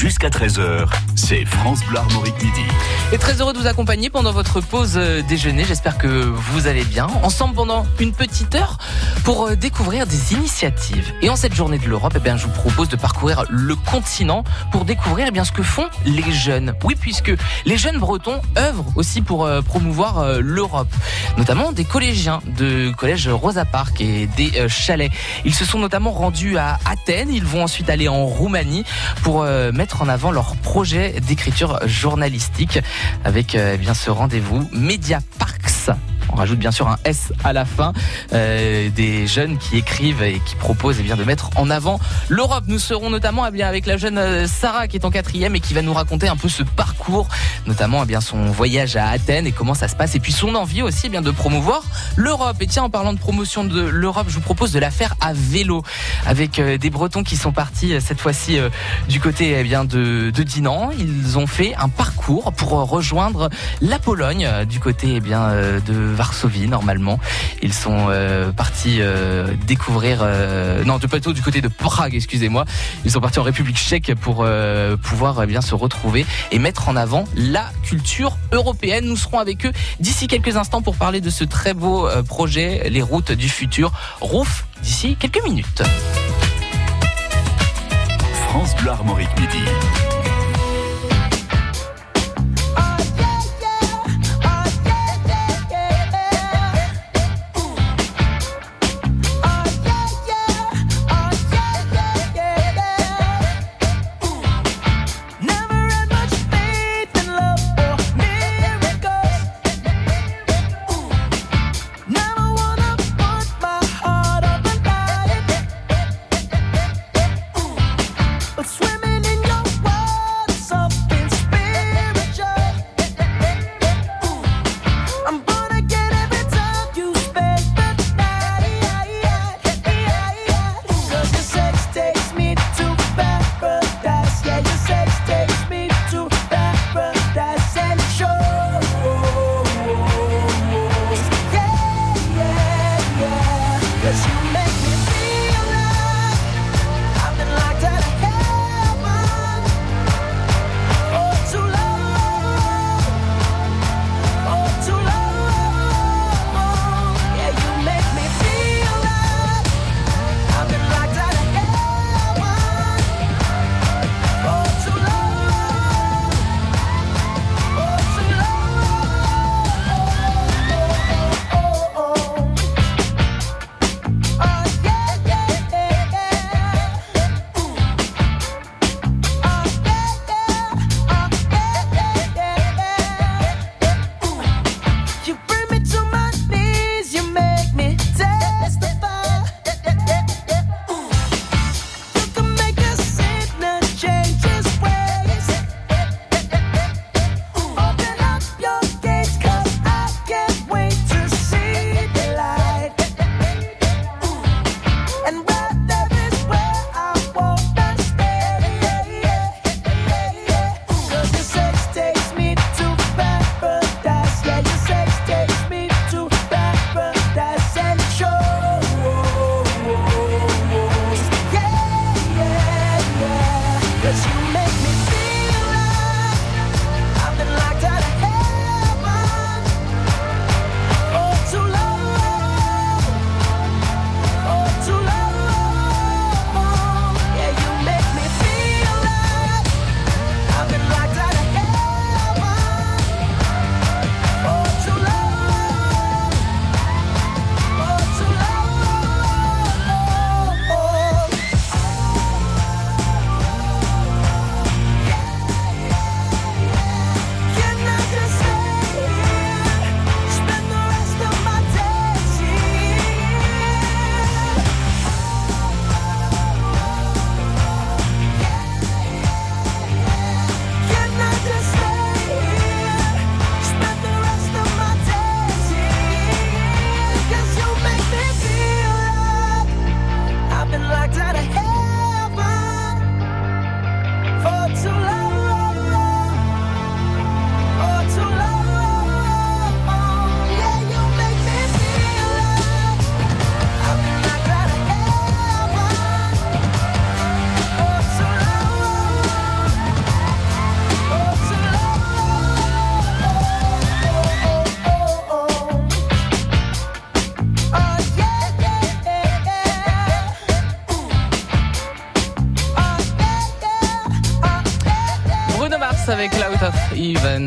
jusqu'à 13h, c'est France Bleu Armorique Midi. Et très heureux de vous accompagner pendant votre pause euh, déjeuner. J'espère que vous allez bien. Ensemble pendant une petite heure pour euh, découvrir des initiatives. Et en cette journée de l'Europe, eh bien, je vous propose de parcourir le continent pour découvrir eh bien, ce que font les jeunes. Oui, puisque les jeunes bretons œuvrent aussi pour euh, promouvoir l'Europe, notamment des collégiens de collège Rosa Park et des chalets. Ils se sont notamment rendus à Athènes. Ils vont ensuite aller en Roumanie pour mettre en avant leur projet d'écriture journalistique avec euh, eh bien ce rendez-vous Media Parks on rajoute bien sûr un S à la fin. Euh, des jeunes qui écrivent et qui proposent eh bien, de mettre en avant l'Europe. Nous serons notamment eh bien, avec la jeune euh, Sarah qui est en quatrième et qui va nous raconter un peu ce parcours, notamment eh bien, son voyage à Athènes et comment ça se passe. Et puis son envie aussi eh bien, de promouvoir l'Europe. Et tiens, en parlant de promotion de l'Europe, je vous propose de la faire à vélo avec euh, des Bretons qui sont partis cette fois-ci du côté eh bien, de, Dinan. Ils ont fait un parcours pour rejoindre la Pologne du côté bien, de Varsovie normalement. Ils sont euh, partis euh, découvrir, euh, non, de plutôt du côté de Prague, excusez-moi. Ils sont partis en République Tchèque pour pouvoir bien se retrouver et mettre en avant la culture européenne. Nous serons avec eux d'ici quelques instants pour parler de ce très beau projet, les routes du futur. Rouf, d'ici quelques minutes. France Bleu Armorique Midi.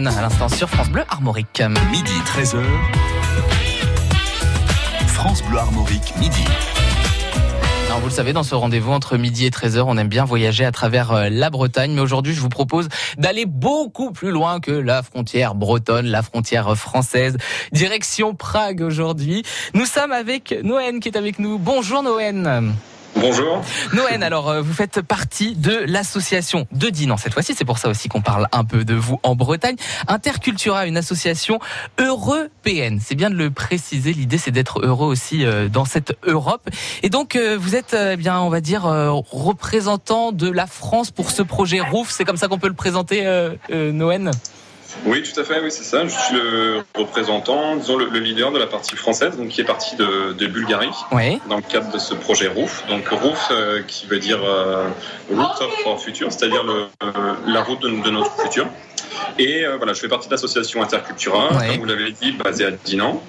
À l'instant sur France Bleu Armorique. Midi 13h. France Bleu Armorique, midi. Alors vous le savez, dans ce rendez-vous entre midi et 13h, on aime bien voyager à travers euh, la Bretagne. Mais aujourd'hui, je vous propose d'aller beaucoup plus loin que la frontière bretonne, la frontière française. Direction Prague aujourd'hui. Nous sommes avec Noën qui est avec nous. Bonjour Noën. Bonjour. Noën, alors euh, vous faites partie de l'association de Dinan cette fois-ci, c'est pour ça aussi qu'on parle un peu de vous en Bretagne. Intercultura, une association européenne. C'est bien de le préciser, l'idée c'est d'être heureux aussi euh, dans cette Europe. Et donc euh, vous êtes eh bien, on va dire représentant de la France pour ce projet ROUF, c'est comme ça qu'on peut le présenter Noën oui, tout à fait, oui, c'est ça. Je suis le représentant, disons le, leader de la partie française, donc qui est partie de, Bulgarie, dans le cadre de ce projet ROOF. Donc ROOF, euh, qui veut dire euh, Route of our Future, c'est-à-dire la route de, notre futur. Et euh, voilà, je fais partie de l'association Intercultura, comme vous l'avez dit, basée à Dinan.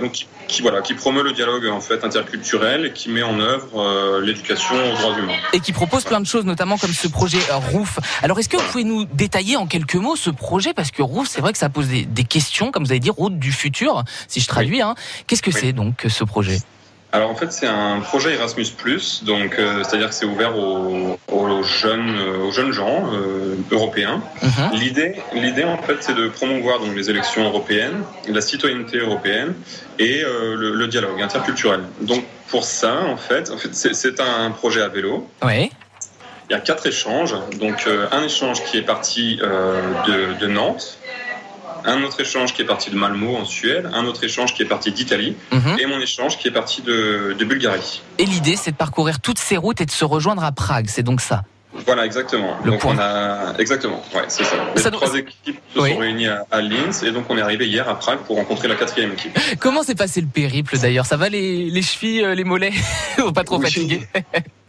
donc qui voilà, qui promeut le dialogue en fait interculturel et qui met en œuvre euh, l'éducation aux droits humains. Et qui propose plein de choses, notamment comme ce projet euh, ROUF. Alors, est-ce que vous pouvez nous détailler en quelques mots ce projet? Parce que ROUF, c'est vrai que ça pose des, questions, comme vous avez dit, route du futur, si je traduis. Hein. Qu'est-ce que c'est donc ce projet? Alors en fait c'est un projet Erasmus+, donc euh, c'est-à-dire que c'est ouvert aux, jeunes euh, aux jeunes gens euh, européens. Mhm. L'idée l'idée en fait c'est de promouvoir donc les élections européennes, la citoyenneté européenne et le, dialogue interculturel. Donc pour ça en fait, en fait c'est un projet à vélo. Oui. Il y a quatre échanges, donc un échange qui est parti de, de Nantes, un autre échange qui est parti de Malmo en Suède, un autre échange qui est parti d'Italie mhm. et mon échange qui est parti de, Bulgarie. Et l'idée, c'est de parcourir toutes ces routes et de se rejoindre à Prague, c'est donc ça voilà, exactement. donc on a exactement, ouais, c'est ça. Les trois équipes se sont réunies à, Linz et donc on est arrivé hier à Prague pour rencontrer la quatrième équipe. Comment s'est passé le périple d'ailleurs? Ça va les, les chevilles, euh, les mollets? Pas trop fatigués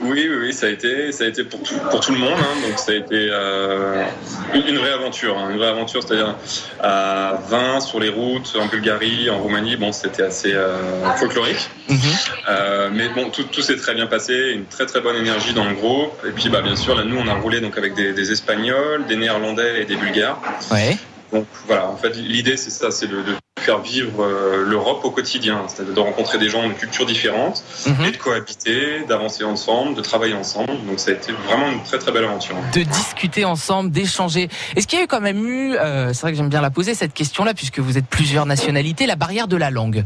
Oui, oui, oui, ça a été, ça a été pour tout, pour tout le monde. Hein, donc ça a été euh, une, vraie aventure, hein, une vraie aventure, c'est-à-dire à 20 sur les routes en Bulgarie, en Roumanie. Bon, c'était assez euh, folklorique, mhm. euh, mais bon, tout, tout s'est très bien passé, une très très bonne énergie dans le groupe. Et puis, bah, bien sûr, là, nous, on a roulé donc avec des, des Espagnols, des Néerlandais et des Bulgares. Ouais. Donc voilà, en fait, l'idée c'est ça, c'est de, de, faire vivre euh, l'Europe au quotidien, c'est-à-dire de rencontrer des gens de cultures différentes mhm. et de cohabiter, d'avancer ensemble, de travailler ensemble. Donc ça a été vraiment une très très belle aventure. De discuter ensemble, d'échanger. Est-ce qu'il y a eu quand même eu, euh, c'est vrai que j'aime bien la poser cette question-là, puisque vous êtes plusieurs nationalités, la barrière de la langue?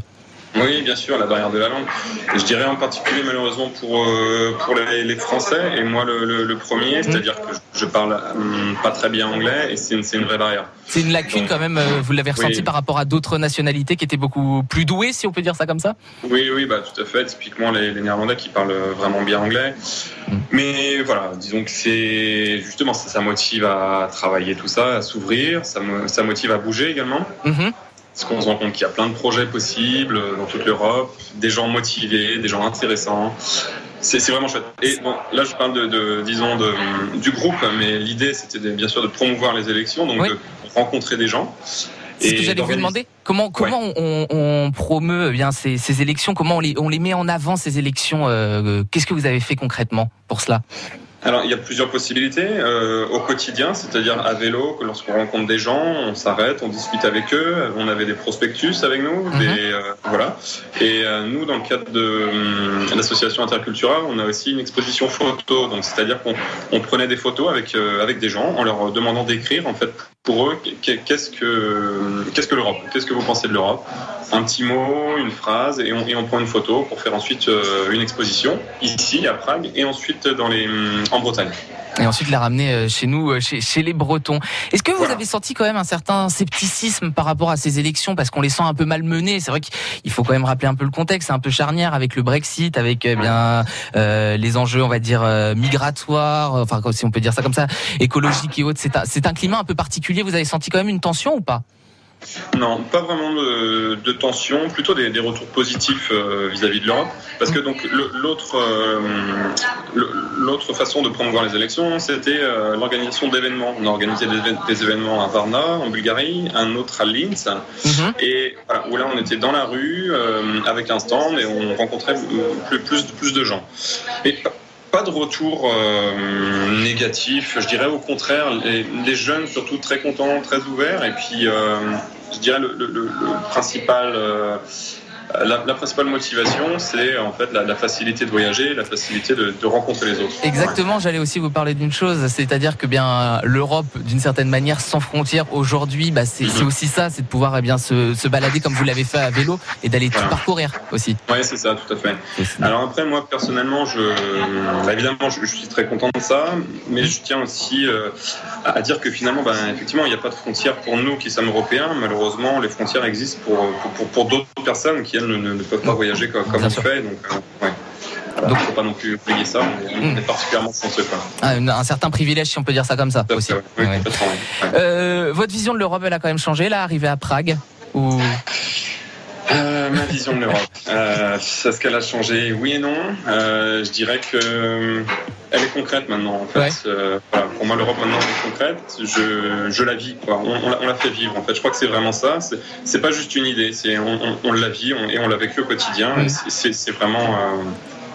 Oui, bien sûr, la barrière de la langue. Je dirais en particulier malheureusement pour, euh, pour les, Français, et moi le, premier, mhm. c'est-à-dire que je parle hum, pas très bien anglais, et c'est une, une, vraie barrière. C'est une lacune quand même, euh, vous l'avez ressenti par rapport à d'autres nationalités qui étaient beaucoup plus douées, si on peut dire ça comme ça? Oui, oui, bah, tout à fait. Typiquement les, Néerlandais qui parlent vraiment bien anglais. Mhm. Mais voilà, disons que c'est justement ça, ça, motive à travailler tout ça, à s'ouvrir, ça, ça motive à bouger également. Mhm. Parce qu'on se rend compte qu'il y a plein de projets possibles dans toute l'Europe, des gens motivés, des gens intéressants. C'est vraiment chouette. Et bon, là, je parle de, disons, de, du groupe, mais l'idée, c'était bien sûr de promouvoir les élections, donc de rencontrer des gens. C'est ce que j'allais vous demander. Comment, comment on, promeut eh bien ces, ces, élections? Comment on les, on les met en avant, ces élections euh, Qu'est-ce que vous avez fait concrètement pour cela? Alors, il y a plusieurs possibilités euh, au quotidien, c'est-à-dire à vélo, que lorsqu'on rencontre des gens, on s'arrête, on discute avec eux. On avait des prospectus avec nous, mhm. des, euh, voilà. Et euh, nous, dans le cadre de hum, l'association interculturelle, on a aussi une exposition photo. Donc, c'est-à-dire qu'on on prenait des photos avec avec des gens, en leur demandant d'écrire en fait pour eux qu'est-ce que l'Europe, qu'est-ce que vous pensez de l'Europe? Un petit mot, une phrase, et on, on prend une photo pour faire ensuite euh, une exposition ici à Prague et ensuite dans les, en Bretagne. Et ensuite la ramener euh, chez nous, euh, chez, chez les Bretons. Est-ce que vous avez senti quand même un certain scepticisme par rapport à ces élections? Parce qu'on les sent un peu malmenées C'est vrai qu'il faut quand même rappeler un peu le contexte, c'est un peu charnière avec le Brexit, avec eh bien euh, les enjeux, on va dire migratoires, enfin si on peut dire ça comme ça, écologiques et autres. C'est un, c'est un climat un peu particulier. Vous avez senti quand même une tension ou pas? Non, pas vraiment de, de tension, plutôt des, des retours positifs euh, vis-à-vis de l'Europe. Parce que donc l'autre euh, façon de promouvoir les élections, c'était euh, l'organisation d'événements. On a organisé des, événements à Varna, en Bulgarie, un autre à Linz, mhm. et voilà, où là on était dans la rue avec un stand et on rencontrait plus, plus, plus de gens. Et pas de retour euh, négatif. Je dirais au contraire, les, jeunes surtout très contents, très ouverts. Et puis, euh, je dirais le principal euh, la, la, principale motivation, c'est en fait la, la, facilité de voyager, la facilité de, de rencontrer les autres. Exactement, ouais. j'allais aussi vous parler d'une chose, c'est-à-dire que bien l'Europe, d'une certaine manière, sans frontières, aujourd'hui, bah, c'est mm -hmm. aussi ça, c'est de pouvoir eh bien, se, se, balader comme vous l'avez fait à vélo et d'aller voilà. tout parcourir aussi. Oui, c'est ça, tout à fait. Alors après, moi, personnellement, je, bah, évidemment, je, je, suis très content de ça, mais je tiens aussi euh, à dire que finalement, bah, effectivement, il n'y a pas de frontières pour nous qui sommes européens. Malheureusement, les frontières existent pour, pour, pour, pour d'autres personnes qui, elles, ne, ne, peuvent pas voyager comme, comme on sûr. fait. Donc, euh, ouais. Voilà, donc, faut pas non plus oublier ça. On est, mmh. particulièrement chanceux. Ah, un certain privilège, si on peut dire ça comme ça aussi. Fait, oui, ouais. euh, votre vision de l'Europe, elle a quand même changé là, arrivé à Prague ou euh, ma vision de l'Europe. Euh, Est-ce qu'elle a changé Oui et non. Euh, je dirais que elle est concrète maintenant. En fait, ouais. euh, voilà, pour moi, l'Europe maintenant elle est concrète. Je, je la vis. Quoi. On, on, on, la fait vivre. En fait, je crois que c'est vraiment ça. C'est pas juste une idée. C'est on, on, la vit et on l'a vécu au quotidien. Mmh. C'est vraiment euh,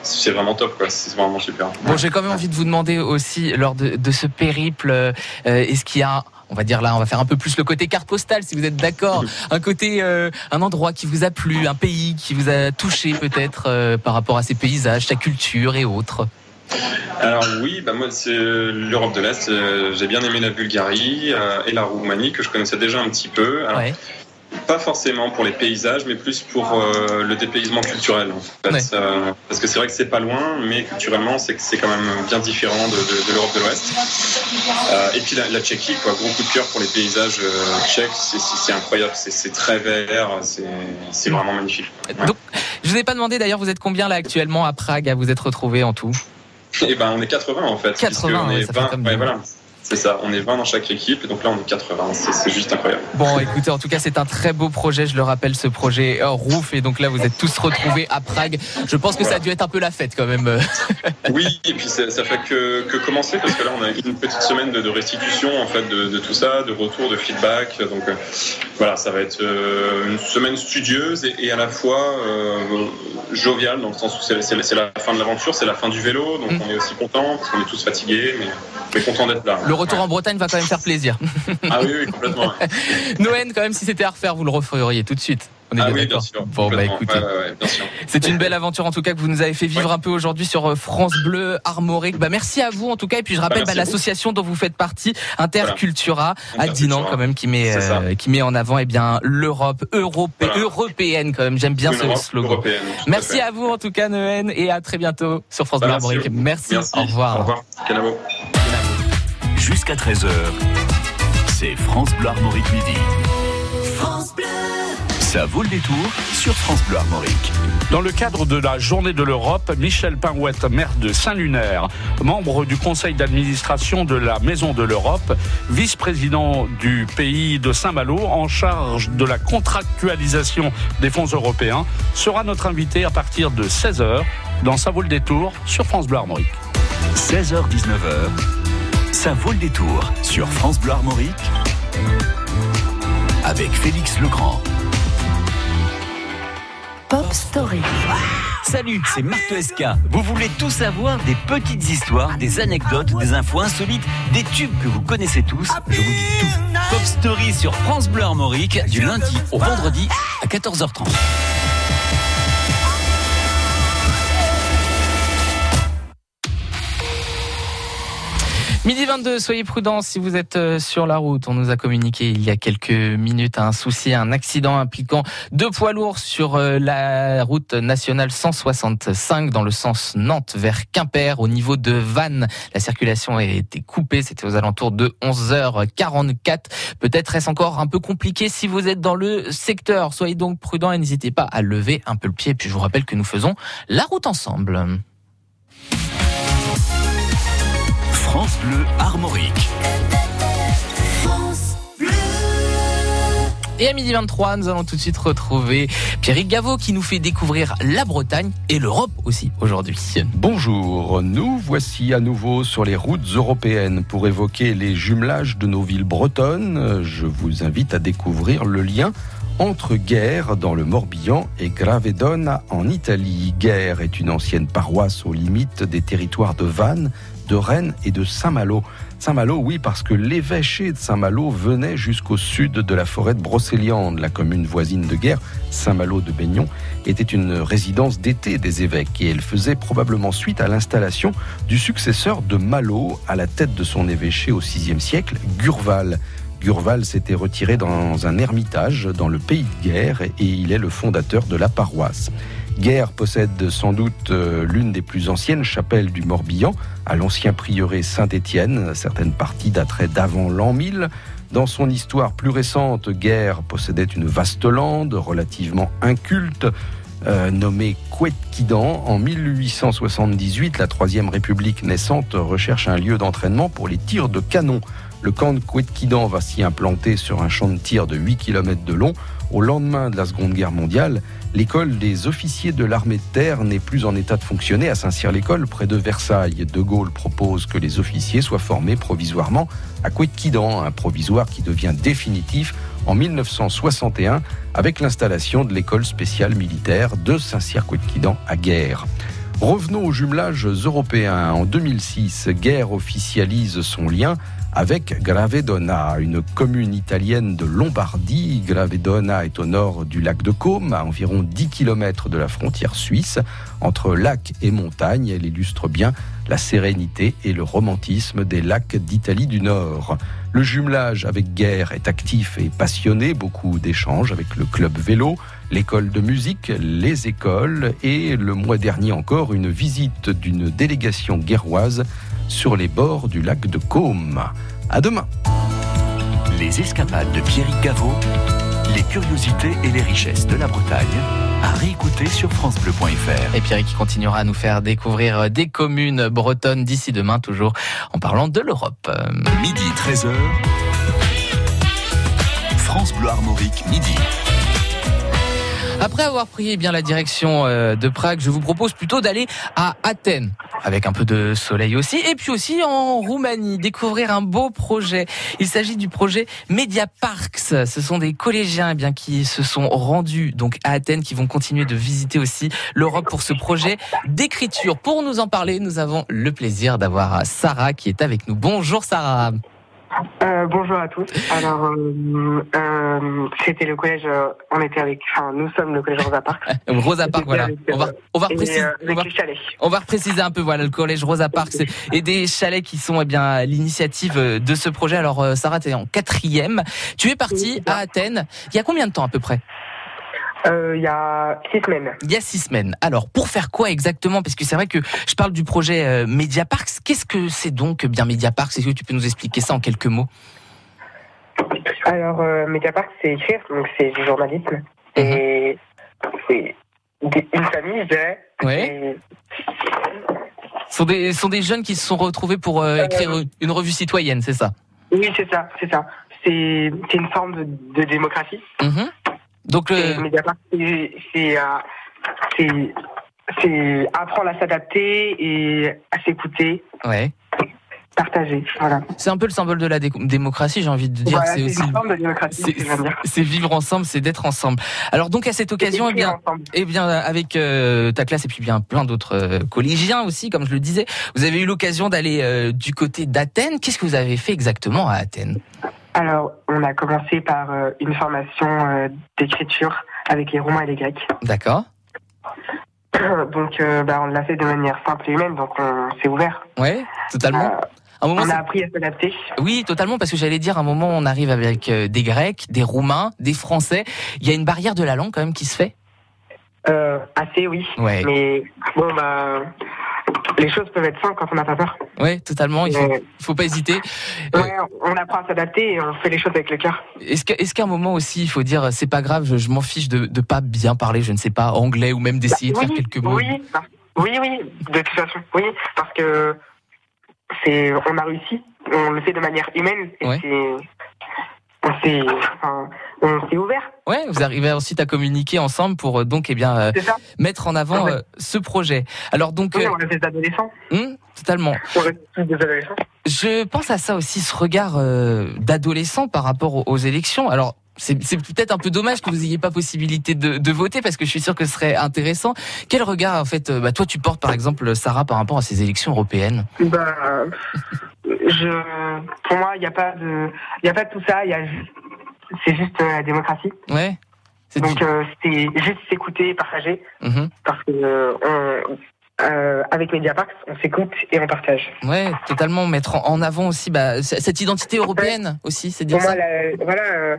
c'est vraiment top, quoi. C'est vraiment super. Bon, j'ai quand même envie de vous demander aussi, lors de, de ce périple, euh, est-ce qu'il y a on va dire là, on va faire un peu plus le côté carte postale, si vous êtes d'accord. Un côté, euh, un endroit qui vous a plu, un pays qui vous a touché peut-être euh, par rapport à ses paysages, sa culture et autres. Alors oui, bah moi c'est l'Europe de l'Est. Euh, j'ai bien aimé la Bulgarie et la Roumanie que je connaissais déjà un petit peu. Alors, ouais pas forcément pour les paysages, mais plus pour euh, le dépaysement culturel. En fait. ouais. euh, parce que c'est vrai que c'est pas loin, mais culturellement, c'est quand même bien différent de, l'Europe de l'Ouest. Euh, et puis la, la, Tchéquie, quoi, gros coup de cœur pour les paysages tchèques, c'est incroyable, c'est très vert, c'est vraiment magnifique. Ouais. Donc, je vous ai pas demandé d'ailleurs, vous êtes combien là actuellement à Prague à vous être retrouvé en tout? Eh ben, on est 80 en fait. 80, on est 20, ouais, voilà. C'est ça, on est 20 dans chaque équipe et donc là on est 80, c'est juste incroyable. Bon écoutez, en tout cas c'est un très beau projet, je le rappelle ce projet Roof et donc là vous êtes tous retrouvés à Prague. Je pense que voilà. ça a dû être un peu la fête quand même. oui, et puis ça, ça fait que, que, commencer parce que là on a une petite semaine de, de restitution en fait de, de, tout ça, de retour, de feedback. Donc euh, voilà, ça va être euh, une semaine studieuse et, et à la fois euh, joviale dans le sens où c'est la fin de l'aventure, c'est la fin du vélo, donc mmh. on est aussi content parce qu'on est tous fatigués, mais, mais content d'être là. Le retour en Bretagne va quand même faire plaisir. Ah oui, oui complètement. Noël, quand même, si c'était à refaire, vous le referiez tout de suite. On est ah oui, bien sûr. Bon, bah écoutez. Ouais, ouais, c'est une belle aventure en tout cas que vous nous avez fait vivre un peu aujourd'hui sur euh, France Bleu Armorique. Bah merci à vous en tout cas. Et puis je rappelle bah, bah, l'association dont vous faites partie, Intercultura, voilà. à Dinan quand même, qui met, euh, qui met en avant eh bien l'Europe europé voilà. européenne quand même. J'aime bien ce slogan. Merci à, à, vous en tout cas, Noël, et à très bientôt sur France Bleu Armorique. Merci. merci. Au revoir. Au revoir. Jusqu'à 13h, c'est France Bleu Armorique Midi. France Bleu. Ça vaut le détour sur France Bleu Armorique. Dans le cadre de la Journée de l'Europe, Michel Pinouette, maire de Saint-Lunaire, membre du conseil d'administration de la Maison de l'Europe, vice-président du pays de Saint-Malo, en charge de la contractualisation des fonds européens, sera notre invité à partir de 16h dans Ça vaut le détour sur France Bleu Armorique. 16h-19h, Ça vaut le détour sur France Bleu Armorique avec Félix Legrand. Pop Story. Salut, c'est Marthe SK. Vous voulez tout savoir des petites histoires, des anecdotes, des infos insolites, des tubes que vous connaissez tous Je vous dis tout. Pop Story sur France Bleu Armorique du lundi au vendredi à 14h30. Midi 22, soyez prudents si vous êtes euh, sur la route. On nous a communiqué il y a quelques minutes un souci, un accident impliquant deux poids lourds sur euh, la route nationale 165 dans le sens Nantes vers Quimper au niveau de Vannes. La circulation a été coupée, c'était aux alentours de 11h44. Peut-être est-ce encore un peu compliqué si vous êtes dans le secteur. Soyez donc prudents et n'hésitez pas à lever un peu le pied. Puis je vous rappelle que nous faisons la route ensemble. France Bleu Armorique. Et à midi 23, nous allons tout de suite retrouver Pierrick Gaveau qui nous fait découvrir la Bretagne et l'Europe aussi aujourd'hui. Bonjour, nous voici à nouveau sur les routes européennes pour évoquer les jumelages de nos villes bretonnes. Je vous invite à découvrir le lien entre Guerre dans le Morbihan et Gravedona en Italie. Guerre est une ancienne paroisse aux limites des territoires de Vannes, de Rennes et de Saint-Malo. Saint-Malo, oui, parce que l'évêché de Saint-Malo venait jusqu'au sud de la forêt de Brocéliande, la commune voisine de guerre. Saint-Malo de Baignon était une résidence d'été des évêques et elle faisait probablement suite à l'installation du successeur de Malo à la tête de son évêché au VIe siècle, Gurval. Gurval s'était retiré dans un ermitage dans le pays de guerre et il est le fondateur de la paroisse. Guerre possède sans doute euh, l'une des plus anciennes chapelles du Morbihan, à l'ancien prieuré Saint-Étienne. Certaines parties dateraient d'avant l'an 1000. Dans son histoire plus récente, Guerre possédait une vaste lande relativement inculte, euh, nommée Couetquidan. En 1878, la Troisième République naissante recherche un lieu d'entraînement pour les tirs de canon. Le camp de Couetquidan va s'y implanter sur un champ de tir de 8 km de long. Au lendemain de la Seconde Guerre mondiale, l'école des officiers de l'armée de terre n'est plus en état de fonctionner à Saint-Cyr-l'École, près de Versailles. De Gaulle propose que les officiers soient formés provisoirement à Couetquidan, un provisoire qui devient définitif en 1961 avec l'installation de l'école spéciale militaire de Saint-Cyr-Couetquidan à Guerre. Revenons aux jumelages européens. En 2006, Guerre officialise son lien avec Gravedona, une commune italienne de Lombardie. Gravedona est au nord du lac de Côme, à environ 10 km de la frontière suisse. Entre lac et montagne, elle illustre bien la sérénité et le romantisme des lacs d'Italie du Nord. Le jumelage avec Guerre est actif et passionné, beaucoup d'échanges avec le club vélo, l'école de musique, les écoles et le mois dernier encore une visite d'une délégation guerroise sur les bords du lac de Côme. À demain. Les escapades de Pierrick Gaveau, les curiosités et les richesses de la Bretagne, à réécouter sur FranceBleu.fr. Et Pierre qui continuera à nous faire découvrir des communes bretonnes d'ici demain, toujours en parlant de l'Europe. Midi 13h, France Bleu Armorique, midi. Après avoir pris bien la direction euh, de Prague, je vous propose plutôt d'aller à Athènes, avec un peu de soleil aussi, et puis aussi en Roumanie, découvrir un beau projet. Il s'agit du projet Media Parks. Ce sont des collégiens eh bien qui se sont rendus donc à Athènes, qui vont continuer de visiter aussi l'Europe pour ce projet d'écriture. Pour nous en parler, nous avons le plaisir d'avoir Sarah qui est avec nous. Bonjour Sarah. Euh, bonjour à tous. Alors, euh, euh, c'était le collège, euh, on était avec, enfin, nous sommes le collège Rosa Parks. Rosa Parks, voilà. Avec, On va, on euh, on va- chalets. On va repréciser un peu, voilà, le collège Rosa Parks et- et des chalets qui sont eh bien l'initiative euh, de ce projet. Alors, euh, Sarah, tu es en quatrième. Tu es partie Oui, à Athènes. Il y a combien de temps à peu près? Euh, Il y a six semaines. Il y a six semaines. Alors, pour faire quoi exactement? Parce que c'est vrai que je parle du projet euh, Media Parks. Qu'est-ce que c'est donc bien Media Parks Est-ce que tu peux nous expliquer ça en quelques mots? Alors, euh, Media Parks, c'est écrire, donc c'est du journalisme. Mhm. Et c'est une famille, je dirais. Ouais. Ce sont des, sont des jeunes qui se sont retrouvés pour euh, Euh, écrire une revue citoyenne, c'est ça? oui, c'est ça, c'est ça. C'est une forme de, de démocratie. Mhm. Donc, le, euh, c'est- c'est apprendre à s'adapter et à s'écouter, ouais. Voilà. c'est un peu le symbole de la dé- démocratie, j'ai envie de dire. Voilà, c'est aussi de démocratie, vivre ensemble, c'est d'être ensemble. Alors donc à cette occasion, eh bien, eh bien avec euh, ta classe et puis bien plein d'autres euh, collégiens aussi, comme je le disais, vous avez eu l'occasion d'aller euh, du côté d'Athènes. Qu'est-ce que vous avez fait exactement à Athènes? Alors, on a commencé par une formation d'écriture avec les Romains et les Grecs. D'accord. Donc, euh, bah, on l'a fait de manière simple et humaine, donc on s'est ouvert. Ouais, totalement. Euh, Un moment, on a appris à s'adapter. oui, totalement, parce que j'allais dire, à un moment, on arrive avec euh, des Grecs, des Roumains, des Français. Il y a une barrière de la langue quand même qui se fait? Euh, assez, oui. Ouais, Mais bon, bah, les choses peuvent être simples quand on n'a pas peur. ouais, totalement. Il faut, il faut pas hésiter. Euh, ouais, on apprend à s'adapter et on fait les choses avec le cœur. Est-ce qu'à un moment aussi, il faut dire, c'est pas grave, je, je m'en fiche de, de pas bien parler, je ne sais pas, anglais ou même d'essayer de oui, faire quelques mots. oui, parce- oui, oui, de toute façon, oui, parce que c'est, on a réussi, on le fait de manière humaine et Ouais. on s'est, enfin, ouvert, Ouais, vous arrivez ensuite à communiquer ensemble pour euh, donc eh bien euh, mettre en avant Ouais. euh, ce projet. Alors donc Oui, on reste des adolescents, hum, totalement. on tous des adolescents. Je pense à ça aussi, ce regard euh, d'adolescent par rapport aux, aux élections. Alors c'est peut-être un peu dommage que vous n'ayez pas possibilité de, de voter parce que je suis sûr que ce serait intéressant. Quel regard en fait, euh, bah, toi tu portes par exemple Sarah par rapport à ces élections européennes? Bah, je, pour moi, il n'y a pas de, il y a pas de tout ça. Il c'est juste euh, la démocratie. Ouais. Donc euh, c'est juste s'écouter, et partager, Mhm. parce que euh, on, euh, avec Mediapart, on s'écoute et on partage. Ouais, totalement mettre en avant aussi bah, cette identité européenne aussi, c'est dire Pour moi, ça. la- voilà, euh,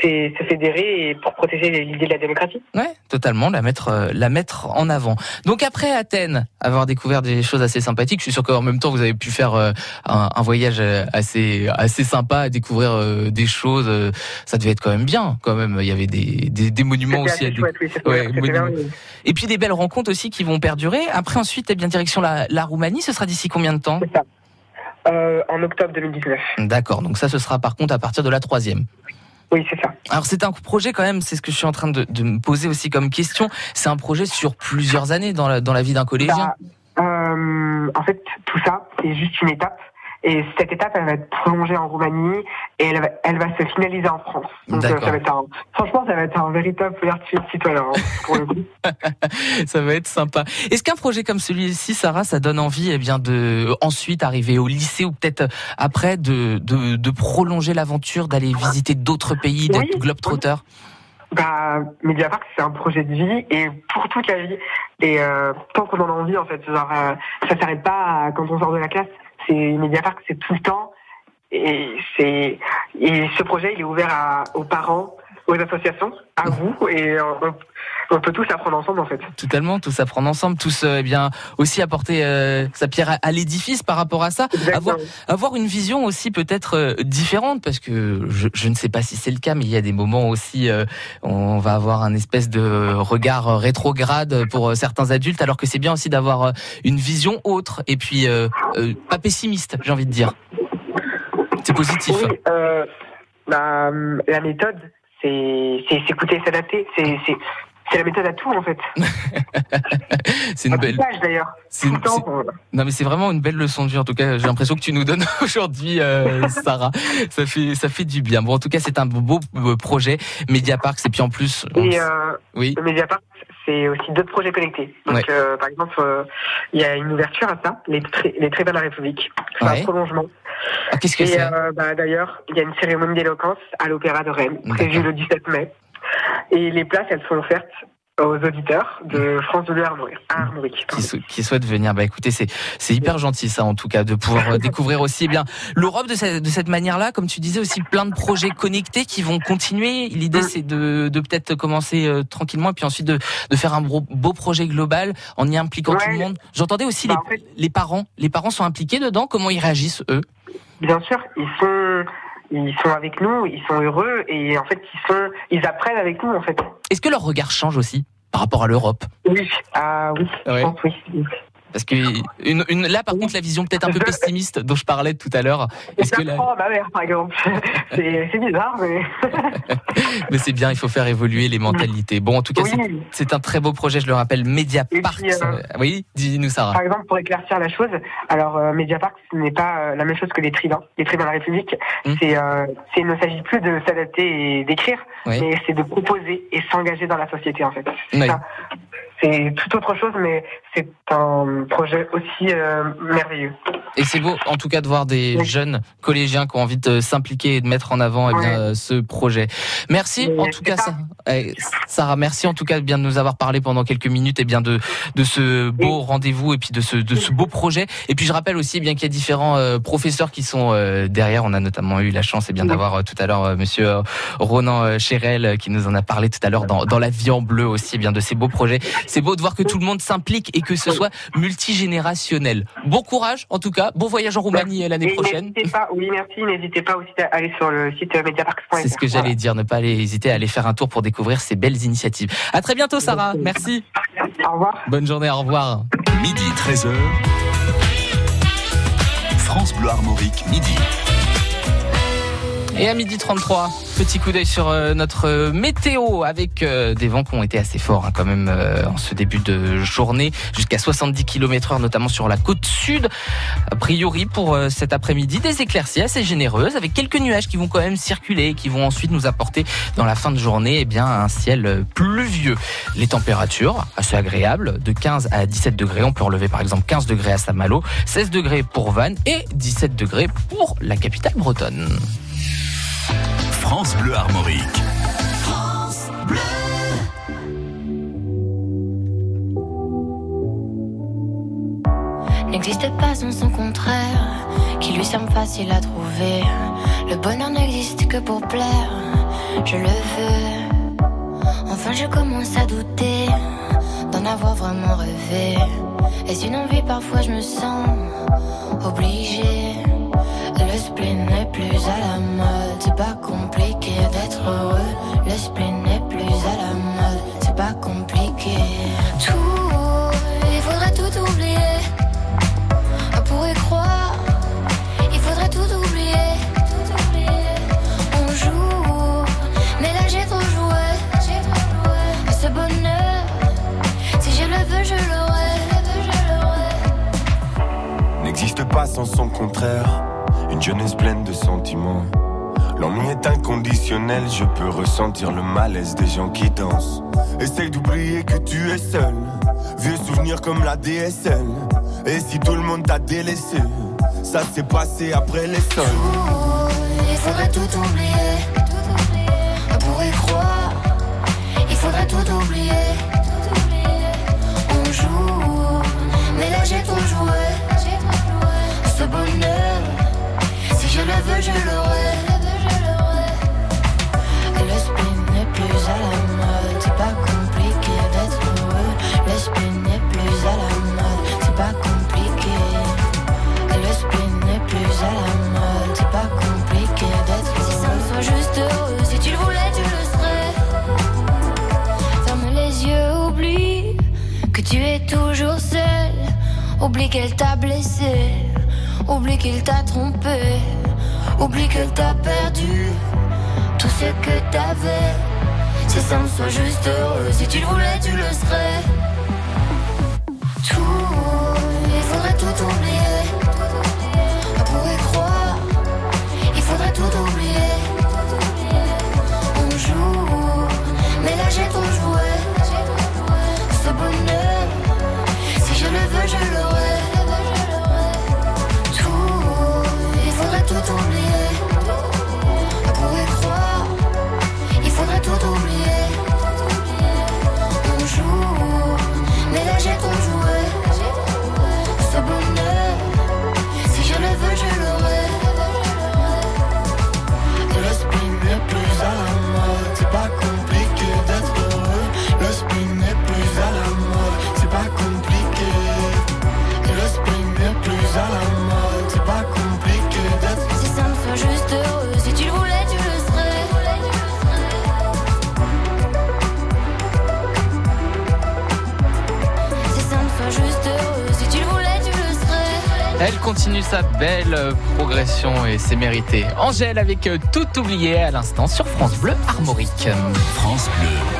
c'est se fédérer et pour protéger l'idée de la démocratie. Ouais, totalement, la mettre, euh, la mettre en avant. Donc après Athènes, avoir découvert des choses assez sympathiques, je suis sûr qu'en même temps vous avez pu faire euh, un, un voyage euh, assez, assez sympa, à découvrir des choses. ça devait être quand même bien, quand même. Il y avait des, des, des monuments aussi à chouette, oui, Ouais, c'était monument. merveilleux. Et puis des belles rencontres aussi qui vont perdurer. Après ensuite, eh bien direction la, la Roumanie. Ce sera d'ici combien de temps. Euh, en octobre 2019. D'accord. Donc ça, ce sera par contre à partir de la troisième. Oui, c'est ça. Alors c'est un projet quand même, c'est ce que je suis en train de, de me poser aussi comme question. C'est un projet sur plusieurs années dans la, dans la vie d'un collégien. Bah, euh, en fait, tout ça, c'est juste une étape. Et cette étape, elle va être prolongée en Roumanie et elle va, elle va se finaliser en France. Donc, euh, ça va être un, franchement, ça va être un véritable fierté citoyen, hein, pour le coup. Ça va être sympa. Est-ce qu'un projet comme celui-ci, Sarah, ça donne envie eh bien de ensuite arriver au lycée ou peut-être après de, de, de prolonger l'aventure, d'aller visiter d'autres pays, d'être Oui, globetrotter? Bah, Mediapart, c'est un projet de vie et pour toute la vie. Et euh, tant qu'on en a envie, en fait, genre, euh, ça s'arrête pas à- quand on sort de la classe. C'est Mediapart, c'est tout le temps. Et et ce projet, il est ouvert aux parents, aux associations, à vous, et on, on peut tous apprendre ensemble, en fait. Totalement, tous apprendre ensemble, tous euh, eh bien aussi apporter euh, sa pierre à, à l'édifice par rapport à ça. Avoir, avoir une vision aussi peut-être euh, différente parce que je, je ne sais pas si c'est le cas mais il y a des moments aussi euh, on va avoir un espèce de regard euh, rétrograde pour euh, certains adultes alors que c'est bien aussi d'avoir euh, une vision autre et puis euh, euh, pas pessimiste j'ai envie de dire c'est positif Oui, euh, bah, la méthode, c'est s'écouter, s'adapter. C'est c'est la méthode à tout, en fait. c'est une belle d'ailleurs. Non mais c'est vraiment une belle leçon de vie en tout cas j'ai l'impression que tu nous donnes aujourd'hui euh, Sarah ça fait ça fait du bien bon en tout cas c'est un beau projet Mediapark et puis en plus on- Et euh, oui c'est aussi d'autres projets connectés. Donc, Ouais. euh, par exemple, euh, il y a une ouverture à ça, les, les Trébins de la République. C'est Ouais. un prolongement. Ah, qu'est-ce que Et c'est? euh, bah, d'ailleurs, il y a une cérémonie d'éloquence à l'Opéra de Rennes, prévue le 17 mai. Et les places, elles sont offertes aux auditeurs de France Bleu Armorique. qui, sou- qui souhaitent venir. Bah écoutez, c'est c'est hyper gentil ça en tout cas de pouvoir euh, découvrir aussi eh bien l'Europe de cette, de cette manière-là, comme tu disais aussi plein de projets connectés qui vont continuer. L'idée Mm. c'est de, de peut-être commencer euh, tranquillement et puis ensuite de, de faire un beau, beau projet global en y impliquant tout le monde. J'entendais aussi Bah, les, en fait- les parents. Les parents sont impliqués dedans. Comment ils réagissent eux? Bien sûr, ils sont, ils sont avec nous, ils sont heureux et en fait, ils sont, ils apprennent avec nous en fait. Est-ce que leur regard change aussi par rapport à l'Europe? Oui, ah oui, Ouais. je pense oui. Parce que une, une, là par contre la vision peut-être un peu pessimiste dont je parlais tout à l'heure. Est-ce que ma mère par exemple. c'est bizarre, mais mais c'est bien, il faut faire évoluer les mentalités. Bon, en tout cas, c'est oui. C'est un très beau projet, je le rappelle, puis, euh, Euh, oui, dis-nous Sarah. Par exemple, pour éclaircir la chose, alors euh, Mediapart, ce n'est pas euh, la même chose que les tribuns. Les tribuns de la République, Mm. c'est, il ne s'agit plus de s'adapter et d'écrire, Oui. mais c'est de proposer et s'engager dans la société en fait. Oui. C'est tout autre chose, mais c'est un projet aussi euh, merveilleux. Et c'est beau, en tout cas, de voir des Oui. jeunes collégiens qui ont envie de s'impliquer et de mettre en avant eh bien, euh, ce projet. Merci, en tout cas, ça. eh, Sarah, merci en tout cas bien de nous avoir parlé pendant quelques minutes et bien de de ce beau rendez-vous et puis de ce de ce beau projet. Et puis je rappelle aussi eh bien qu'il y a différents euh, professeurs qui sont euh, derrière. On a notamment eu la chance et bien Oui. d'avoir euh, tout à l'heure euh, Monsieur euh, Ronan euh, Chérel euh, qui nous en a parlé tout à l'heure dans dans la vie en bleu aussi eh bien de ces beaux projets. C'est beau de voir que tout le monde s'implique et que ce soit multigénérationnel. Bon courage en tout cas. Bon voyage en Roumanie euh, l'année prochaine. N'hésitez pas, oui merci, n'hésitez pas aussi à aller sur le site euh, mediapark.fr. C'est ce que j'allais dire, ne pas aller hésiter à aller faire un tour pour découvrir ces belles initiatives. À très bientôt Sarah, merci. Au revoir. Bonne journée, au revoir. Midi 13h. France Bleu Armorique, midi. Et à midi 33, Petit coup d'œil sur euh, notre euh, météo avec euh, des vents qui ont été assez forts hein, quand même en ce début de journée, jusqu'à 70 km heure notamment sur la côte sud. A priori pour cet après-midi, des éclaircies assez généreuses avec quelques nuages qui vont quand même circuler et qui vont ensuite nous apporter dans la fin de journée eh bien, un ciel pluvieux. Les températures assez agréables, de 15 à 17 degrés. On peut relever par exemple 15 degrés à Saint-Malo, 16 degrés pour Vannes et 17 degrés pour la capitale bretonne. France Bleu Armorique. France Bleu. N'existe pas sans son contraire, qui lui semble facile à trouver. Le bonheur n'existe que pour plaire, je le veux. Enfin, je commence à douter d'en avoir vraiment rêvé. Est-ce une envie Parfois, je me sens obligée. Le spleen n'est plus à la mode, Le n'est plus à la mode, c'est pas compliqué. Tout, il faudrait tout oublier. On pourrait croire, il faudrait tout oublier. Tout oublier. On joue, mais là j'ai trop joué. J'ai trop joué. À ce bonheur, si je le veux. Je l'aurai. n'existe pas sans son contraire. Une jeunesse pleine de sentiments. L'ennui est inconditionnel, je peux ressentir le malaise des gens qui dansent. Essaye d'oublier que tu es seul. Vieux souvenirs comme la DSL. Et si tout le monde t'a délaissé, ça s'est passé après les sols. Il faudrait tout oublier. Tout. On pourrait croire, il faudrait tout oublier. Tout oublier. On joue, mais là j'ai trop joué. Ce bonheur, si je le veux, je l'aurai. Plus à la mode, c'est pas compliqué d'être heureux. Le n'est plus à la mode, c'est pas compliqué. Le spleen n'est plus à la mode, c'est pas compliqué d'être heureux. Si ça me soit juste heureux, si tu le voulais, tu le serais. Ferme les yeux, oublie que tu es toujours seul. Oublie qu'elle t'a blessé, oublie qu'il t'a trompé, oublie qu'elle t'a perdu tout ce que t'avais. Si ça me soit juste heureux, si tu le voulais, tu le serais. Elle continue sa belle progression et c'est mérité. Angèle avec tout oublié à l'instant sur France Bleu Armorique. France Bleu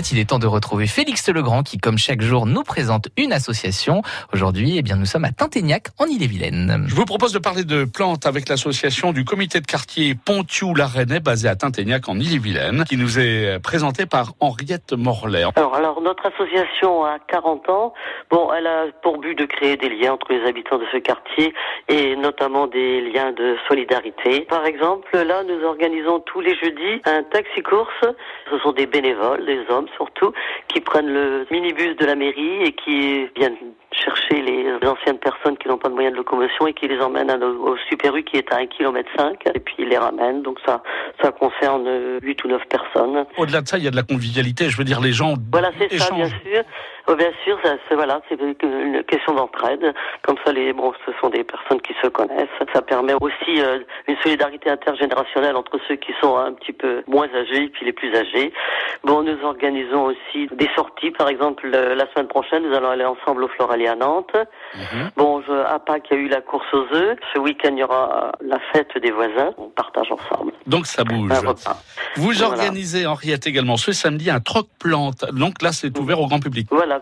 il est temps de retrouver Félix Legrand qui, comme chaque jour, nous présente une association. Aujourd'hui, eh bien, nous sommes à Tinténiac, en Ille-et-Vilaine. Je vous propose de parler de plantes avec l'association du comité de quartier pontiou larenais basée à Tinténiac, en Ille-et-Vilaine, qui nous est présentée par Henriette Morlaire. Alors, alors, notre association a 40 ans. Bon, elle a pour but de créer des liens entre les habitants de ce quartier et notamment des liens de solidarité. Par exemple, là, nous organisons tous les jeudis un taxi-course. Ce sont des bénévoles, des hommes surtout, qui prennent le minibus de la mairie et qui viennent chercher les anciennes personnes qui n'ont pas de moyens de locomotion et qui les emmènent à nos- au Super U qui est à 1 km et puis ils les ramènent. Donc ça, ça concerne 8 ou 9 personnes. Au-delà de ça, il y a de la convivialité. Je veux dire, les gens Voilà, c'est ça, bien sûr. Oh, bien sûr, c'est voilà, c'est une question d'entraide. Comme ça, les bon, ce sont des personnes qui se connaissent. Ça permet aussi euh, une solidarité intergénérationnelle entre ceux qui sont un petit peu moins âgés et puis les plus âgés. Bon, nous organisons aussi des sorties. Par exemple, la semaine prochaine, nous allons aller ensemble au À Nantes. Bon, je, à Pâques, il y a eu la course aux œufs. Ce week-end, il y aura la fête des voisins. On partage ensemble. Donc ça bouge. Vous Voilà. organisez, Henriette, également ce samedi un troc-plante. Donc là, c'est ouvert au grand public. Voilà,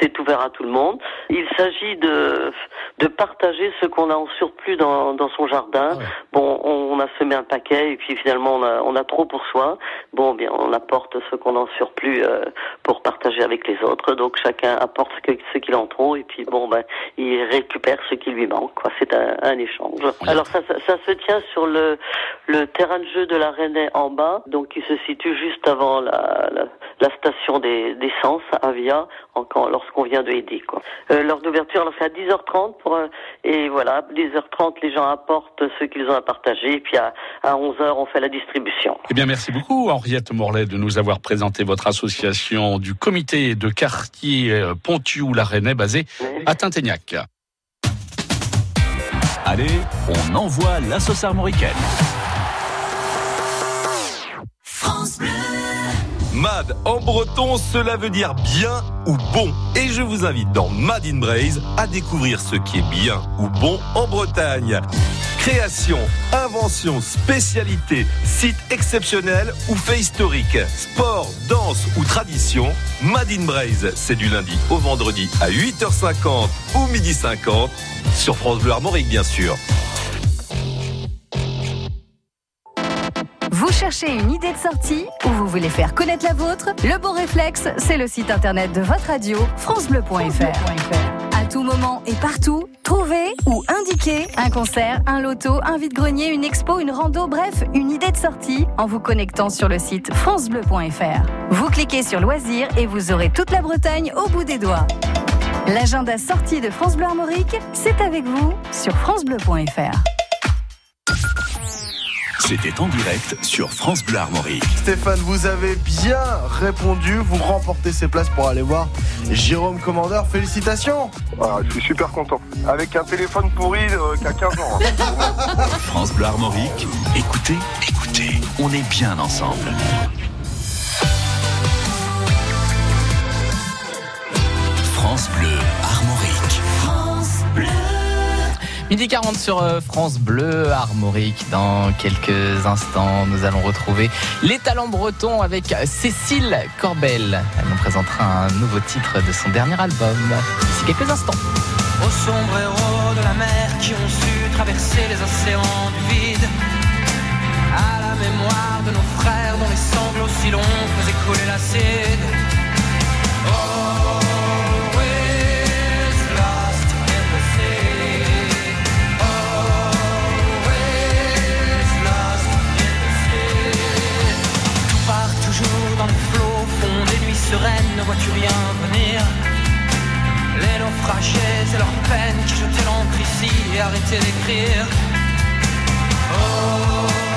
c'est ouvert à tout le monde. Il s'agit de, de partager ce qu'on a en surplus dans, dans son jardin. Bon, on, a semé un paquet et puis finalement on a, on a trop pour soi. Bon, bien, on apporte ce qu'on a en surplus euh, pour partager avec les autres. Donc chacun apporte ce qu'il en et puis bon, ben, il récupère ce qui lui manque. Quoi. C'est un, un échange. Alors ça, ça, ça se tient sur le, le terrain de jeu de la Rennais en bas, donc qui se situe juste avant la, la, la station des- d'essence à Via, en- quand- lorsqu'on vient de aider. Quoi. Euh, L'heure d'ouverture, alors c'est à 10h30 pour, euh, et voilà, 10h30 les gens apportent ce qu'ils ont à partager, et puis à, à 11h on fait la distribution. Eh bien, merci beaucoup, Henriette Morlaix, de nous avoir présenté votre association du comité de quartier euh, Pontiou-La Rennais, basé à Tinténiac. Allez, on envoie la sauce armoricaine. France Bleu. Mad en breton, cela veut dire bien ou bon. Et je vous invite dans Mad in Braise à découvrir ce qui est bien ou bon en Bretagne. Création, invention, spécialité, site exceptionnel ou fait historique, sport, danse ou tradition, Mad in Braise, c'est du lundi au vendredi à 8h50 ou midi 50 sur France Bleu Armorique bien sûr. Vous cherchez une idée de sortie ou vous voulez faire connaître la vôtre? Le bon réflexe, c'est le site internet de votre radio, francebleu.fr. Tout moment et partout, trouvez ou indiquez un concert, un loto, un vide-grenier, une expo, une rando, bref, une idée de sortie en vous connectant sur le site francebleu.fr. Vous cliquez sur loisirs et vous aurez toute la Bretagne au bout des doigts. L'agenda sortie de France Bleu Armorique, c'est avec vous sur francebleu.fr. C'était en direct sur France Bleu Armorique. Stéphane, vous avez bien répondu. Vous remportez ces places pour aller voir Jérôme Commandeur. Félicitations. Ah, je suis super content. Avec un téléphone pourri euh, qui a 15 ans. hein. France Bleu Armorique, écoutez, écoutez, on est bien ensemble. France Bleu Midi 40 sur euh, France Bleu Armorique. Dans quelques instants, nous allons retrouver les talents bretons avec Cécile Corbel. Elle nous présentera un nouveau titre de son dernier album d'ici quelques instants. Aux sombres héros de la mer qui ont su traverser les océans du vide. À la mémoire de nos frères dont les sanglots si longs faisaient couler l'acide. Always sereines, ne vois-tu rien venir? Les naufragés et leurs peines qui jetaient l'encre ici et arrêtaient d'écrire. Always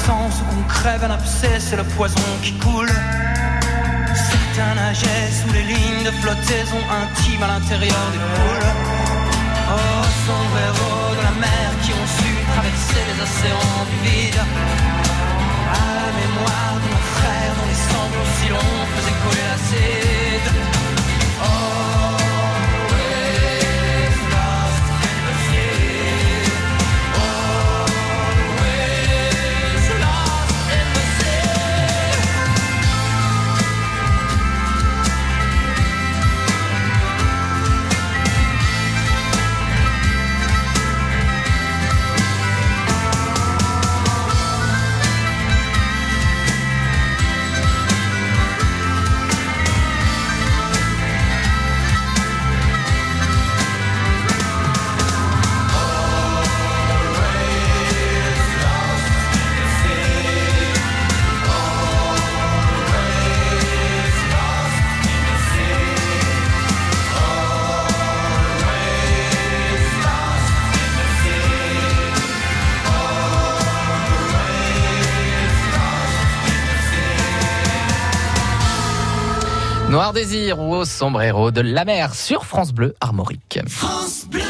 crève d'une absence ou qu'on crève un abcès, c'est le poison qui coule. Certains nageaient sous les lignes de flottaison intime à l'intérieur des poules. Oh, sombres héros de la mer qui ont su traverser les océans du vide. À la mémoire de nos frères dont les sanglots si longs faisaient couler l'acide. Noir Désir ou au sombrero de la mer sur France Bleu Armorique. France Bleu.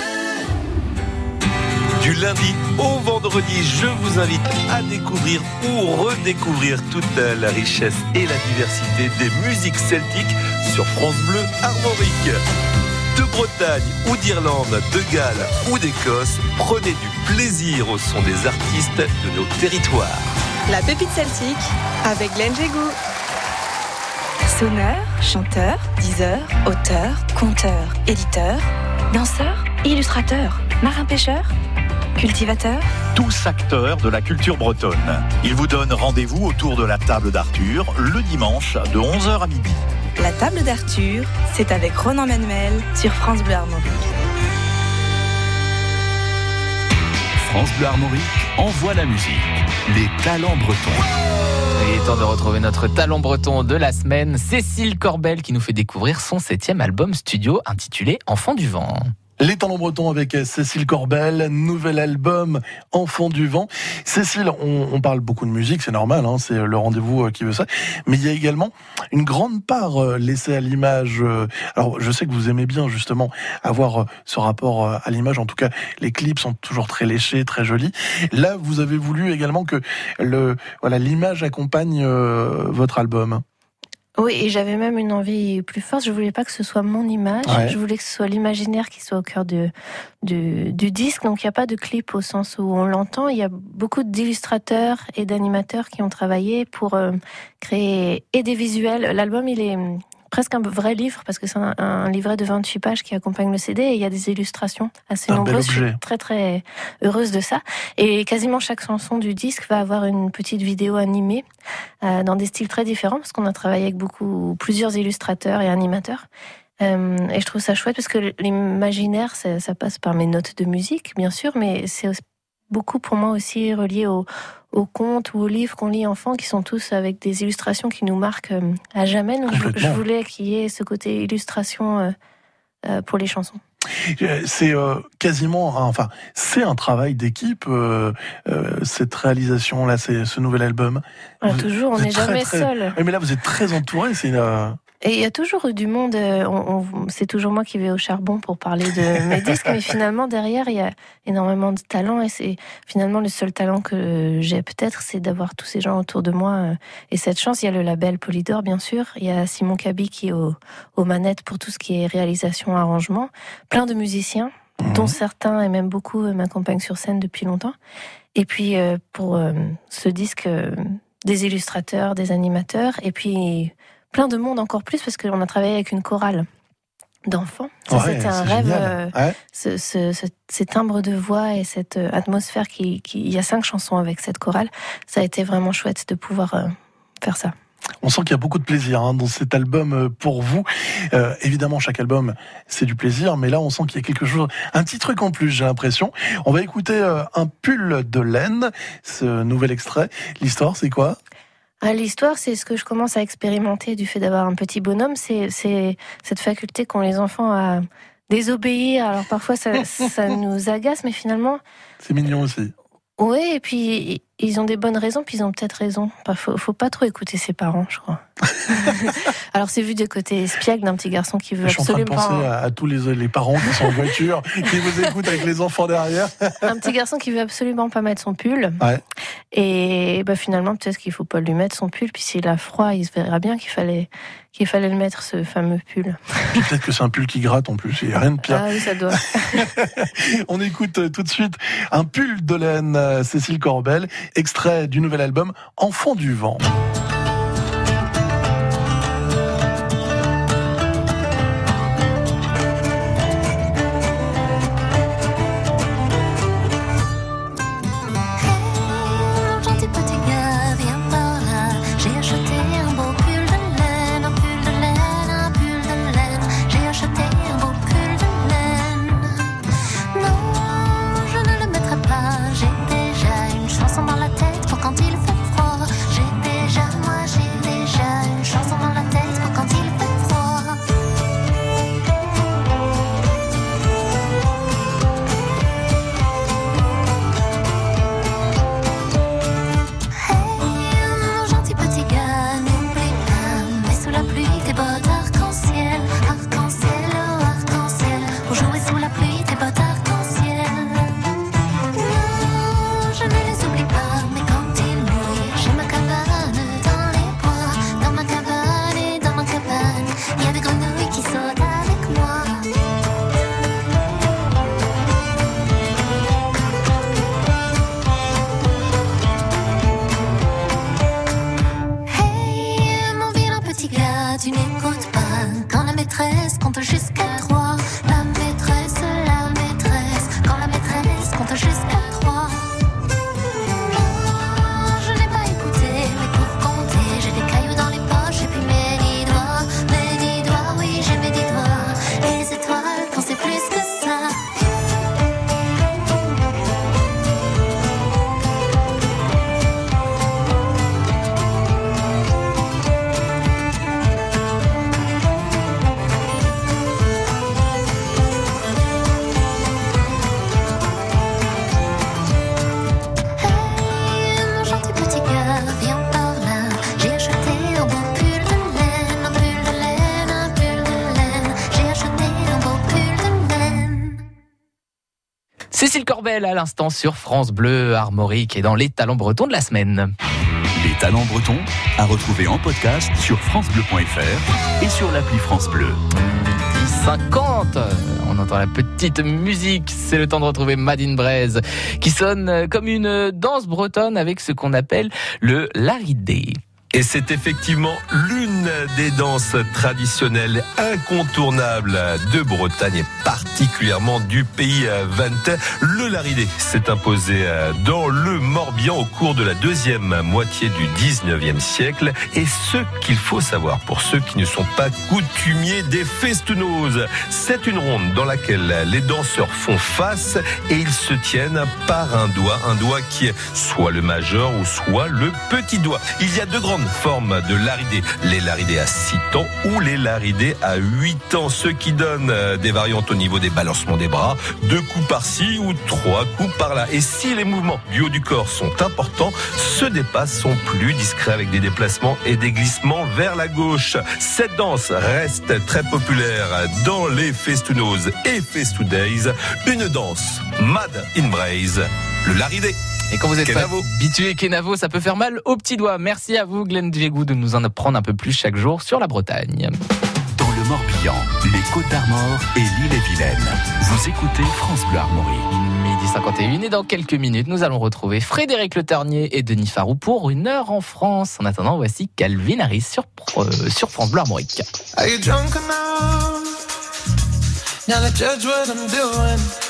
Du lundi au vendredi, je vous invite à découvrir ou redécouvrir toute la richesse et la diversité des musiques celtiques sur France Bleu Armorique. De Bretagne ou d'Irlande, de Galles ou d'Écosse, prenez du plaisir au son des artistes de nos territoires. La pépite celtique avec Glenn Jégou. Sonneur, chanteur, diseur, auteur, conteur, éditeur, danseur, illustrateur, marin-pêcheur, cultivateur. tous acteurs de la culture bretonne. Ils vous donnent rendez-vous autour de la table d'Arthur le dimanche de 11h à midi. La table d'Arthur, c'est avec Ronan Manuel sur France Bleu Armorique. France Bleu Armorique envoie la musique. Les talents bretons. Est temps de retrouver notre talent breton de la semaine, Cécile Corbel, qui nous fait découvrir son septième album studio intitulé Enfant du vent. Les talents bretons avec Cécile Corbel, nouvel album Enfant du vent. Cécile, on, on parle beaucoup de musique, c'est normal, hein, c'est le rendez-vous euh, qui veut ça. Mais il y a également une grande part euh, laissée à l'image. euh, Alors, je sais que vous aimez bien justement avoir euh, ce rapport euh, à l'image. En tout cas, les clips sont toujours très léchés, très jolis. Là, vous avez voulu également que le voilà l'image accompagne euh, votre album. Oui, et j'avais même une envie plus forte. Je voulais pas que ce soit mon image. Ouais. Je voulais que ce soit l'imaginaire qui soit au cœur de, du, du disque. Donc il n'y a pas de clip au sens où on l'entend. Il y a beaucoup d'illustrateurs et d'animateurs qui ont travaillé pour euh, créer et des visuels. L'album, il est presque un vrai livre parce que c'est un, un livret de 28 pages qui accompagne le CD et il y a des illustrations assez Un nombreuses. Je suis très très heureuse de ça. Et quasiment chaque chanson du disque va avoir une petite vidéo animée euh, dans des styles très différents parce qu'on a travaillé avec beaucoup plusieurs illustrateurs et animateurs. Euh, et je trouve ça chouette parce que l'imaginaire, ça, ça passe par mes notes de musique, bien sûr, mais c'est beaucoup pour moi aussi relié au- aux contes ou aux livres qu'on lit enfant, qui sont tous avec des illustrations qui nous marquent euh, à jamais. Donc je, voulais qu'il y ait ce côté illustration euh, euh, pour les chansons. C'est quasiment, un- enfin, c'est un travail d'équipe cette réalisation là, c'est ce nouvel album. Ah, toujours, on vous n'est jamais très- seul. Mais là, vous êtes très entouré. C'est Et il y a toujours eu du monde. euh, on- on- c'est toujours moi qui vais au charbon pour parler de mes disques, mais finalement derrière il y a énormément de talent et c'est finalement le seul talent que j'ai peut-être, c'est d'avoir tous ces gens autour de moi euh, et cette chance. Il y a le label Polydor bien sûr. Il y a Simon Cabi qui est au, aux manettes pour tout ce qui est réalisation, arrangement. Plein de musiciens, dont certains et même beaucoup euh, m'accompagnent sur scène depuis longtemps. Et puis euh, pour euh, ce disque, euh, des illustrateurs, des animateurs, et puis plein de monde encore plus parce qu'on a travaillé avec une chorale d'enfants. Ça, Ouais, c'était un rêve. euh, Ouais. ce, ce- ce- ces timbres de voix et cette euh, atmosphère qui, qui- il y a cinq chansons avec cette chorale. Ça a été vraiment chouette de pouvoir euh, faire ça. On sent qu'il y a beaucoup de plaisir hein, dans cet album pour vous. Euh, évidemment, chaque album, c'est du plaisir, mais là, on sent qu'il y a quelque chose, un petit truc en plus, j'ai l'impression. On va écouter euh, un pull de laine, ce nouvel extrait. L'histoire, c'est quoi? Ah, L'histoire, c'est ce que je commence à expérimenter du fait d'avoir un petit bonhomme. C'est cette faculté qu'ont les enfants à désobéir. Alors parfois, ça, ça nous agace, mais finalement, C'est mignon aussi. Oui, et puis ils ont des bonnes raisons, puis ils ont peut-être raison. Enfin, faut, faut pas trop écouter ses parents, je crois. Alors c'est vu du côté espiègle d'un petit garçon qui veut Je suis en train de absolument penser à, à tous les, les parents qui sont en voiture, qui vous écoutent avec les enfants derrière. un petit garçon qui veut absolument pas mettre son pull. Ouais. Et bah, finalement peut-être qu'il faut pas lui mettre son pull, puis s'il a froid, il se verra bien qu'il fallait qu'il fallait le mettre ce fameux pull. Peut-être que c'est un pull qui gratte en plus, il n'y a rien de pire. Ah oui, ça doit. On écoute euh, tout de suite un pull de laine, euh, Cécile Corbel, extrait du nouvel album Enfant du vent. À l'instant sur France Bleu Armorique et dans les talents bretons de la semaine. Les talents bretons à retrouver en podcast sur francebleu.fr et sur l'appli France Bleu. 50 On entend la petite musique, c'est le temps de retrouver Madine Braise qui sonne comme une danse bretonne avec ce qu'on appelle le laridé. Et c'est effectivement l'une des danses traditionnelles incontournables de Bretagne et particulièrement du pays Ventais. Le laridé s'est imposé dans le Morbihan au cours de la deuxième moitié du 19e siècle. Et ce qu'il faut savoir pour ceux qui ne sont pas coutumiers des festunoses, c'est une ronde dans laquelle les danseurs font face et ils se tiennent par un doigt, un doigt qui est soit le majeur ou soit le petit doigt. Il y a deux grandes formes de laridés. Les laridés à 6 temps ou les laridés à 8 ans, ce qui donne euh, des variantes au niveau des balancements des bras, deux coups par-ci ou trois coups par-là. Et si les mouvements du haut du corps sont importants, ceux des pas sont plus discrets avec des déplacements et des glissements vers la gauche. Cette danse reste très populaire dans les festunoses et festoudays. Une danse mad in braise, le laridé. Et quand vous êtes pas Kenavo. habitué Kenavo, ça peut faire mal aux petits doigts. Merci à vous, Glenn Djegou, de nous en apprendre un peu plus chaque jour sur la Bretagne. Dans le Morbihan, les Côtes d'Armor et l'île-et-Vilaine. Vous écoutez France Bleu Armorique. Midi 51 et dans quelques minutes, nous allons retrouver Frédéric Le Ternier et Denis Farou pour une heure en France. En attendant, voici Calvin Harris sur, euh, sur France Bleu Armorique. Are you drunk enough? Now to judge what I'm doing.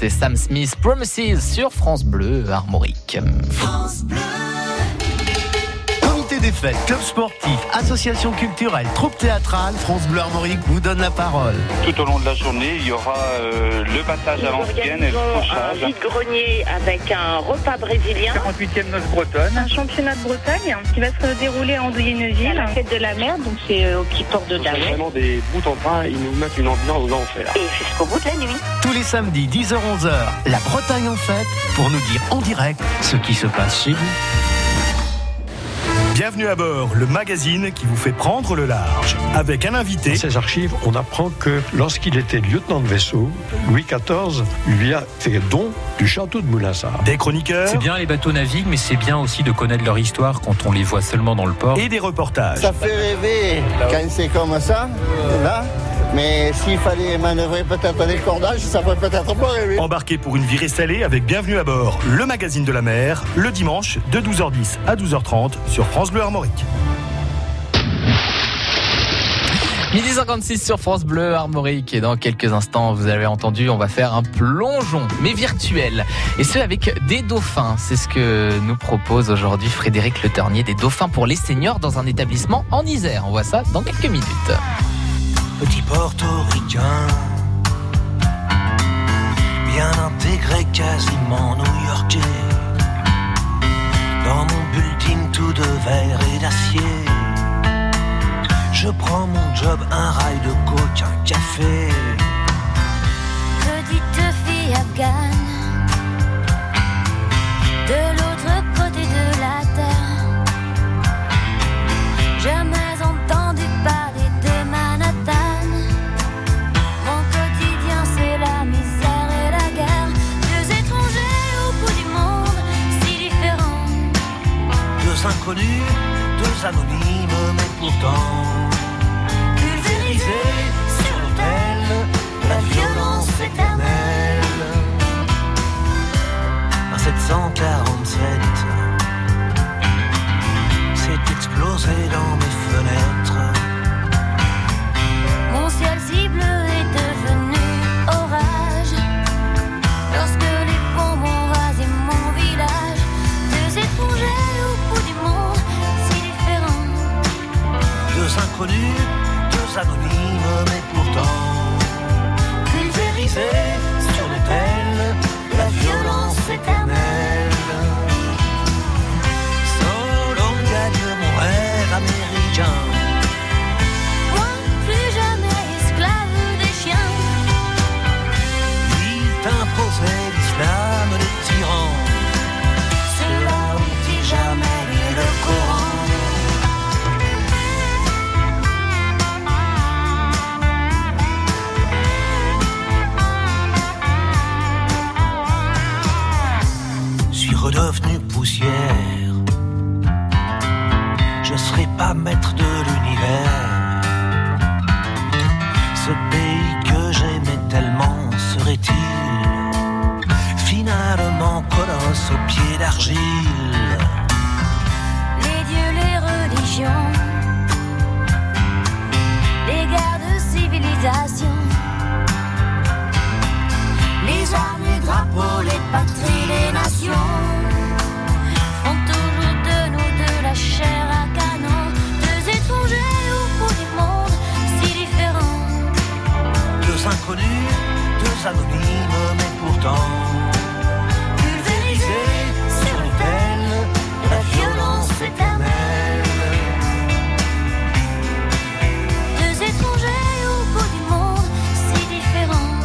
Et Sam Smith, Promises sur France Bleu Armorique. Des fêtes, club sportif, association culturelle, troupe théâtrale, France Bleu Armorique vous donne la parole. Tout au long de la journée, il y aura euh, le battage à l'ancienne et le un vide-grenier avec un repas brésilien. 48e noce bretonne. Un championnat de Bretagne qui va se dérouler en Douillet-Neuville. La fête de la mer, donc c'est euh, au petit port de C'est Daré. vraiment des bouts en train, ils nous mettent une ambiance d'enfer. Et jusqu'au bout de la nuit. Tous les samedis 10h-11h, la Bretagne en fête pour nous dire en direct ce qui se passe chez vous. Bienvenue à bord, le magazine qui vous fait prendre le large. Avec un invité. Dans ces archives, on apprend que lorsqu'il était lieutenant de vaisseau, Louis XIV lui a fait don du château de Moulinsart. Des chroniqueurs. C'est bien les bateaux naviguent, mais c'est bien aussi de connaître leur histoire quand on les voit seulement dans le port. Et des reportages. Ça fait rêver quand c'est comme ça, là. Mais s'il fallait manœuvrer peut-être des cordages, ça ferait peut-être pas rêver. Embarqué pour une virée salée avec Bienvenue à bord, le magazine de la mer, le dimanche de 12h10 à 12h30 sur France Bleu Armorique. Midi 56 sur France Bleu Armorique et dans quelques instants, vous avez entendu, on va faire un plongeon, mais virtuel. Et ce avec des dauphins. C'est ce que nous propose aujourd'hui Frédéric Le Ternier, des dauphins pour les seniors dans un établissement en Isère. On voit ça dans quelques minutes. Petit portoricain, bien intégré, quasiment new-yorkais. Dans mon building tout de verre et d'acier, je prends mon job, un rail de coke, un café. Pas maître de l'univers. Ce pays que j'aimais tellement serait-il finalement colosse aux pieds d'argile? Les dieux, les religions, les guerres de civilisation, Les armes, les drapeaux, les patries, les nations. font toujours de nous de la chair à inconnus, deux anonymes, mais pourtant pulvérisés sur l'autel de la violence éternelle. Deux étrangers au bout du monde, si différents.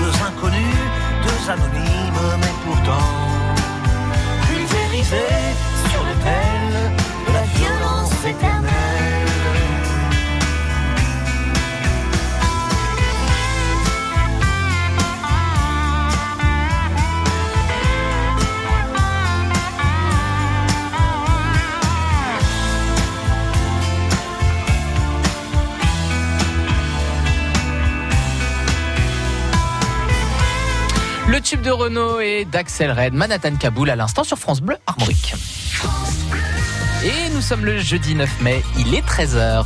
Deux inconnus, deux anonymes, mais pourtant pulvérisés sur l'autel de De Renault et d'Axel Red, Manhattan Kaboul à l'instant sur France Bleu Armorique. Et nous sommes le jeudi 9 mai, il est 13h.